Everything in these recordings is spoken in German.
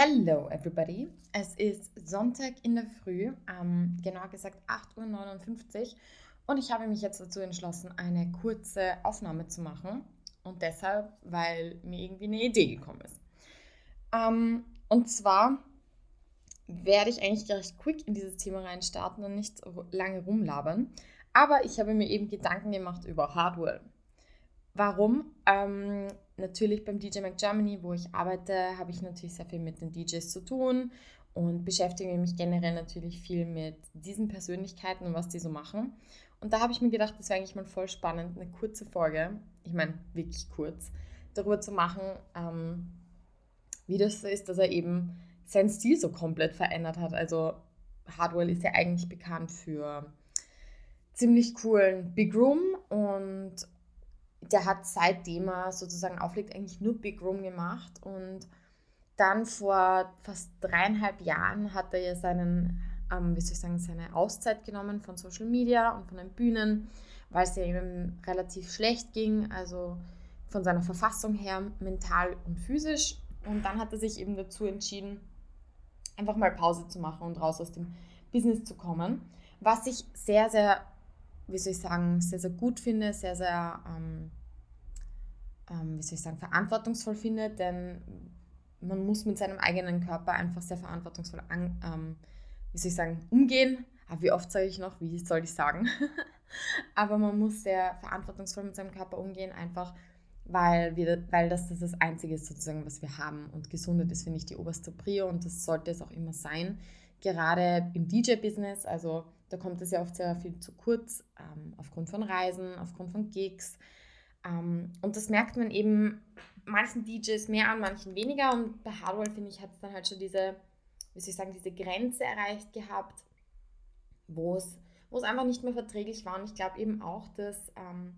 Hello everybody. Es ist Sonntag in der Früh, ähm, genauer gesagt 8.59 Uhr und ich habe mich jetzt dazu entschlossen, eine kurze Aufnahme zu machen und deshalb, weil mir irgendwie eine Idee gekommen ist. Ähm, und zwar werde ich eigentlich recht quick in dieses Thema reinstarten und nicht lange rumlabern, aber ich habe mir eben Gedanken gemacht über Hardware. Warum? Ähm, natürlich beim DJ Mac Germany, wo ich arbeite, habe ich natürlich sehr viel mit den DJs zu tun und beschäftige mich generell natürlich viel mit diesen Persönlichkeiten und was die so machen. Und da habe ich mir gedacht, das wäre eigentlich mal voll spannend, eine kurze Folge, ich meine wirklich kurz, darüber zu machen, ähm, wie das so ist, dass er eben seinen Stil so komplett verändert hat. Also Hardwell ist ja eigentlich bekannt für ziemlich coolen Big Room und der hat seitdem er sozusagen auflegt, eigentlich nur Big Room gemacht. Und dann vor fast dreieinhalb Jahren hat er ja seinen, ähm, wie soll ich sagen, seine Auszeit genommen von Social Media und von den Bühnen, weil es ja ihm relativ schlecht ging, also von seiner Verfassung her, mental und physisch. Und dann hat er sich eben dazu entschieden, einfach mal Pause zu machen und raus aus dem Business zu kommen. Was ich sehr, sehr wie soll ich sagen, sehr, sehr gut finde, sehr, sehr, ähm, ähm, wie soll ich sagen, verantwortungsvoll finde, denn man muss mit seinem eigenen Körper einfach sehr verantwortungsvoll an, ähm, wie soll ich sagen, umgehen. Aber wie oft sage ich noch, wie soll ich sagen? Aber man muss sehr verantwortungsvoll mit seinem Körper umgehen, einfach weil, wir, weil das, das das Einzige ist, sozusagen, was wir haben. Und Gesundheit ist, finde ich, die oberste Prio und das sollte es auch immer sein. Gerade im DJ-Business, also da kommt es ja oft sehr viel zu kurz, ähm, aufgrund von Reisen, aufgrund von Gigs. Ähm, und das merkt man eben manchen DJs mehr an, manchen weniger. Und bei Hardwell, finde ich, hat es dann halt schon diese, wie soll ich sagen, diese Grenze erreicht gehabt, wo es, wo es einfach nicht mehr verträglich war. Und ich glaube eben auch, dass ähm,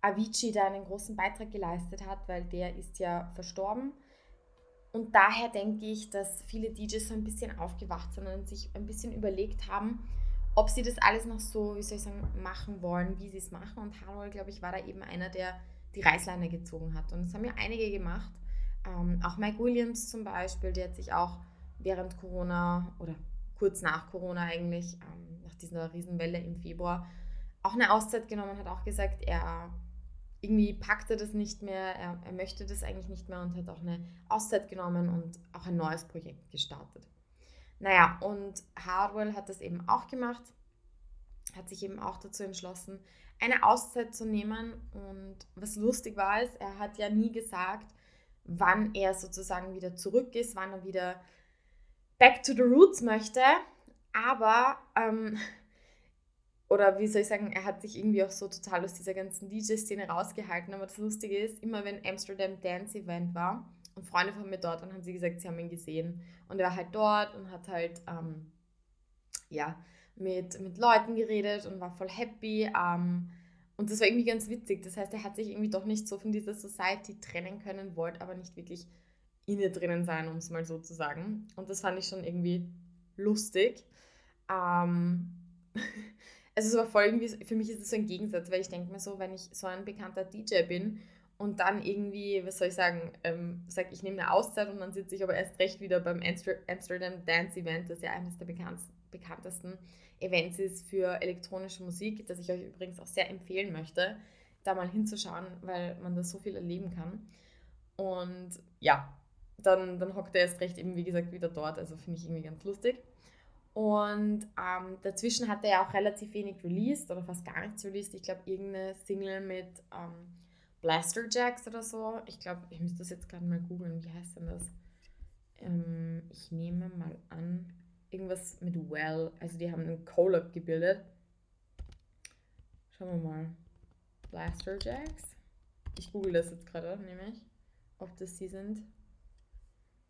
Avicii da einen großen Beitrag geleistet hat, weil der ist ja verstorben. Und daher denke ich, dass viele DJs so ein bisschen aufgewacht sind und sich ein bisschen überlegt haben, ob sie das alles noch so, wie soll ich sagen, machen wollen, wie sie es machen. Und Harwell, glaube ich, war da eben einer, der die Reißleine gezogen hat. Und das haben ja einige gemacht. Ähm, auch Mike Williams zum Beispiel, der hat sich auch während Corona oder kurz nach Corona eigentlich, ähm, nach dieser Riesenwelle im Februar, auch eine Auszeit genommen, hat auch gesagt, er irgendwie packt er das nicht mehr, er, er möchte das eigentlich nicht mehr und hat auch eine Auszeit genommen und auch ein neues Projekt gestartet. Naja, und Hardwell hat das eben auch gemacht, hat sich eben auch dazu entschlossen, eine Auszeit zu nehmen. Und was lustig war, ist, er hat ja nie gesagt, wann er sozusagen wieder zurück ist, wann er wieder back to the roots möchte. Aber, ähm, oder wie soll ich sagen, er hat sich irgendwie auch so total aus dieser ganzen DJ-Szene rausgehalten. Aber das Lustige ist, immer wenn Amsterdam Dance Event war, und Freunde von mir dort und haben sie gesagt, sie haben ihn gesehen. Und er war halt dort und hat halt, ähm, ja, mit, mit Leuten geredet und war voll happy. Ähm, und das war irgendwie ganz witzig. Das heißt, er hat sich irgendwie doch nicht so von dieser Society trennen können, wollte aber nicht wirklich in ihr drinnen sein, um es mal so zu sagen. Und das fand ich schon irgendwie lustig. Ähm, es war voll irgendwie, für mich ist es so ein Gegensatz, weil ich denke mir so, wenn ich so ein bekannter DJ bin und dann irgendwie, was soll ich sagen, ähm, sag ich nehme eine Auszeit und dann sitze ich aber erst recht wieder beim Amsterdam Dance Event, das ja eines der bekanntesten Events ist für elektronische Musik, das ich euch übrigens auch sehr empfehlen möchte, da mal hinzuschauen, weil man da so viel erleben kann. Und ja, dann, dann hockt er erst recht eben, wie gesagt, wieder dort, also finde ich irgendwie ganz lustig. Und ähm, dazwischen hat er ja auch relativ wenig released oder fast gar nichts released. Ich glaube, irgendeine Single mit ähm, Blaster Jacks oder so. Ich glaube, ich müsste das jetzt gerade mal googeln. Wie heißt denn das? Ähm, ich nehme mal an, irgendwas mit Well. Also die haben einen Collab gebildet. Schauen wir mal. Blaster Jacks. Ich google das jetzt gerade nämlich, ob das sie sind.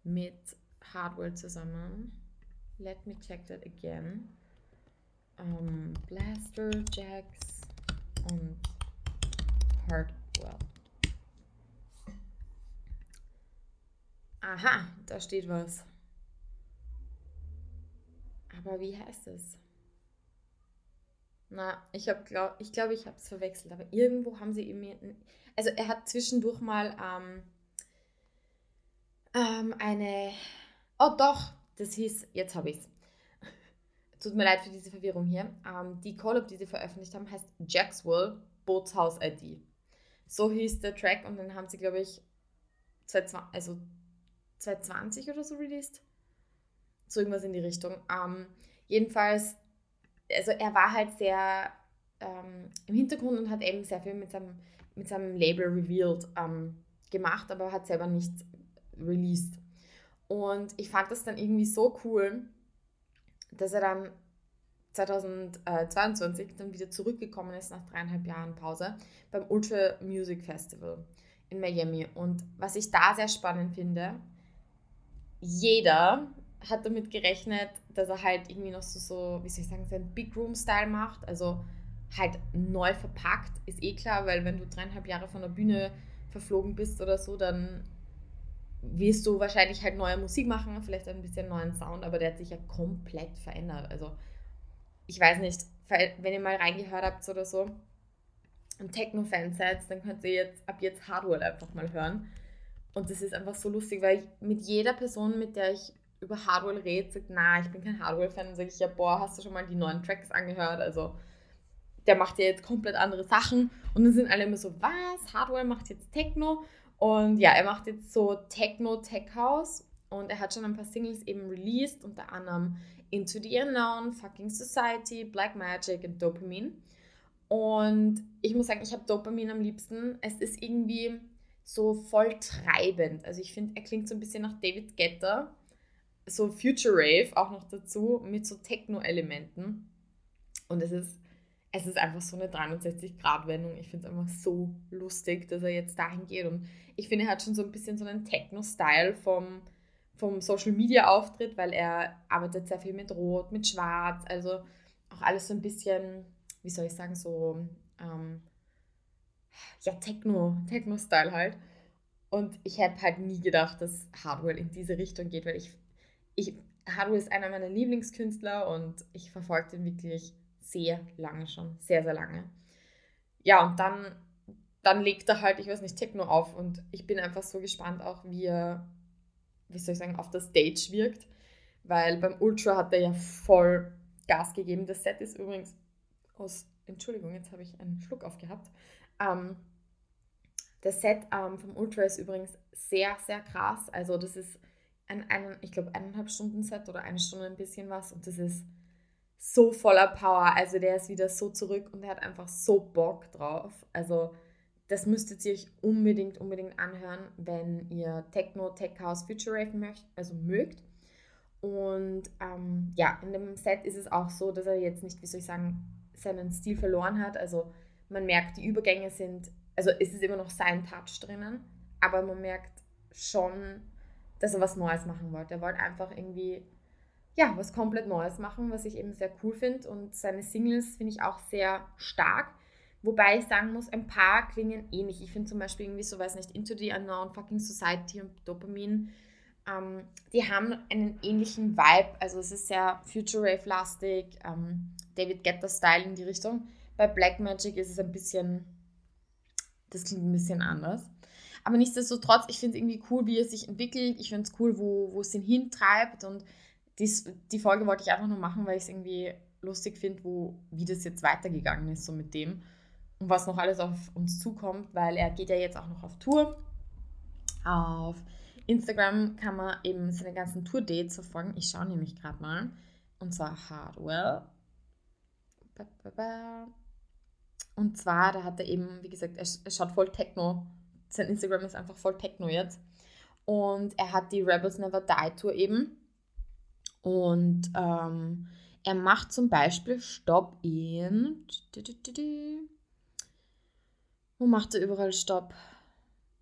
Mit Hardware zusammen. Let me check that again. Um, Blaster Jacks und Hardware well. Aha, da steht was. Aber wie heißt es? Na, ich habe glaub, ich glaube, ich habe es verwechselt, aber irgendwo haben sie ihm also er hat zwischendurch mal ähm, ähm, eine Oh doch, das hieß, jetzt habe ich es. Tut mir leid für diese Verwirrung hier. Ähm, die Collab, die sie veröffentlicht haben, heißt Jackswell Bootshaus ID. So hieß der Track und den haben sie, glaube ich, 2020, also 2020 oder so released. So irgendwas in die Richtung. Ähm, jedenfalls, also er war halt sehr ähm, im Hintergrund und hat eben sehr viel mit seinem, mit seinem Label revealed ähm, gemacht, aber hat selber nichts released. Und ich fand das dann irgendwie so cool, dass er dann 2022 dann wieder zurückgekommen ist nach dreieinhalb Jahren Pause beim Ultra Music Festival in Miami. Und was ich da sehr spannend finde, jeder hat damit gerechnet, dass er halt irgendwie noch so, so wie soll ich sagen, seinen Big Room-Style macht. Also halt neu verpackt, ist eh klar, weil wenn du dreieinhalb Jahre von der Bühne verflogen bist oder so, dann wirst du wahrscheinlich halt neue Musik machen, vielleicht ein bisschen neuen Sound, aber der hat sich ja komplett verändert. Also ich weiß nicht, wenn ihr mal reingehört habt oder so und Techno-Fans seid, dann könnt ihr jetzt ab jetzt Hardware einfach mal hören. Und das ist einfach so lustig, weil ich mit jeder Person, mit der ich über Hardware rede, sagt, na, ich bin kein Hardware-Fan, dann sage ich, ja, boah, hast du schon mal die neuen Tracks angehört? Also der macht ja jetzt komplett andere Sachen. Und dann sind alle immer so, was? Hardware macht jetzt Techno? Und ja, er macht jetzt so Techno Tech House und er hat schon ein paar Singles eben released, unter anderem Into the Unknown, Fucking Society, Black Magic und Dopamine. Und ich muss sagen, ich habe Dopamine am liebsten. Es ist irgendwie so voll treibend. Also ich finde, er klingt so ein bisschen nach David Guetta. So Future Rave auch noch dazu mit so Techno-Elementen. Und es ist es ist einfach so eine 360-Grad-Wendung. Ich finde es einfach so lustig, dass er jetzt dahin geht. Und ich finde, er hat schon so ein bisschen so einen Techno-Style vom, vom Social-Media-Auftritt, weil er arbeitet sehr viel mit Rot, mit Schwarz. Also auch alles so ein bisschen, wie soll ich sagen, so, ähm, ja, Techno, Techno-Style halt. Und ich hätte halt nie gedacht, dass Hardwell in diese Richtung geht, weil ich, ich Hardwell ist einer meiner Lieblingskünstler und ich verfolge den wirklich sehr lange schon, sehr, sehr lange. Ja, und dann, dann legt er halt, ich weiß nicht, Techno auf und ich bin einfach so gespannt auch, wie er, wie soll ich sagen, auf der Stage wirkt, weil beim Ultra hat er ja voll Gas gegeben. Das Set ist übrigens aus, Entschuldigung, jetzt habe ich einen Schluck aufgehabt. Ähm, das Set ähm, vom Ultra ist übrigens sehr, sehr krass. Also das ist ein, ein ich glaube, eineinhalb Stunden Set oder eine Stunde ein bisschen was und das ist so voller Power. Also der ist wieder so zurück und er hat einfach so Bock drauf. Also das müsstet ihr euch unbedingt, unbedingt anhören, wenn ihr Techno, Tech House, Future Rave möcht, also mögt. Und ähm, ja, in dem Set ist es auch so, dass er jetzt nicht, wie soll ich sagen, seinen Stil verloren hat. Also man merkt, die Übergänge sind, also es ist immer noch sein Touch drinnen, aber man merkt schon, dass er was Neues machen wollte. Er wollte einfach irgendwie ja, was komplett Neues machen, was ich eben sehr cool finde. Und seine Singles finde ich auch sehr stark. Wobei ich sagen muss, ein paar klingen ähnlich. Ich finde zum Beispiel irgendwie so, weiß nicht, Into the Unknown, Fucking Society und Dopamine, ähm, die haben einen ähnlichen Vibe. Also es ist sehr Future Rave-lastig, ähm, David Guetta-Style in die Richtung. Bei Black Magic ist es ein bisschen, das klingt ein bisschen anders. Aber nichtsdestotrotz, ich finde es irgendwie cool, wie er sich entwickelt. Ich finde es cool, wo, wo es ihn hintreibt und dies, die Folge wollte ich einfach nur machen, weil ich es irgendwie lustig finde, wie das jetzt weitergegangen ist, so mit dem und was noch alles auf uns zukommt, weil er geht ja jetzt auch noch auf Tour. Auf Instagram kann man eben seine ganzen Tour-Dates verfolgen. Ich schaue nämlich gerade mal. Und zwar Hardwell. Und zwar, da hat er eben, wie gesagt, er, schaut voll Techno. Sein Instagram ist einfach voll Techno jetzt. Und er hat die Rebels Never Die Tour eben. Und ähm, er macht zum Beispiel Stopp in. Macht er überall Stopp?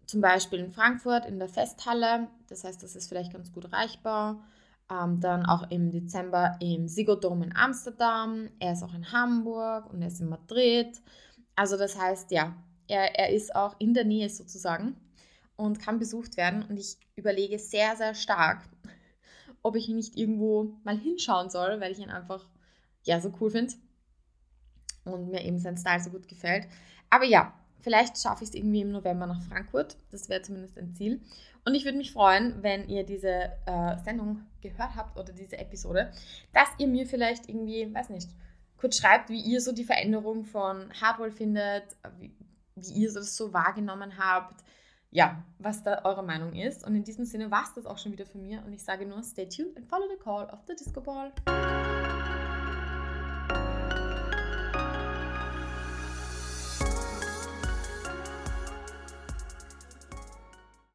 Zum Beispiel in Frankfurt in der Festhalle. Das heißt, das ist vielleicht ganz gut erreichbar. Ähm, dann auch im Dezember im Sigodom in Amsterdam. Er ist auch in Hamburg und er ist in Madrid. Also das heißt, ja, er, er ist auch in der Nähe sozusagen und kann besucht werden. Und ich überlege sehr, sehr stark, ob ich nicht irgendwo mal hinschauen soll, weil ich ihn einfach ja so cool finde und mir eben sein Style so gut gefällt. Aber ja, vielleicht schaffe ich es irgendwie im November nach Frankfurt. Das wäre zumindest ein Ziel. Und ich würde mich freuen, wenn ihr diese äh, Sendung gehört habt oder diese Episode, dass ihr mir vielleicht irgendwie, weiß nicht, kurz schreibt, wie ihr so die Veränderung von Hardware findet, wie, wie ihr das so wahrgenommen habt. Ja, was da eure Meinung ist. Und in diesem Sinne war es das auch schon wieder von mir. Und ich sage nur, stay tuned and follow the call of the Disco Ball.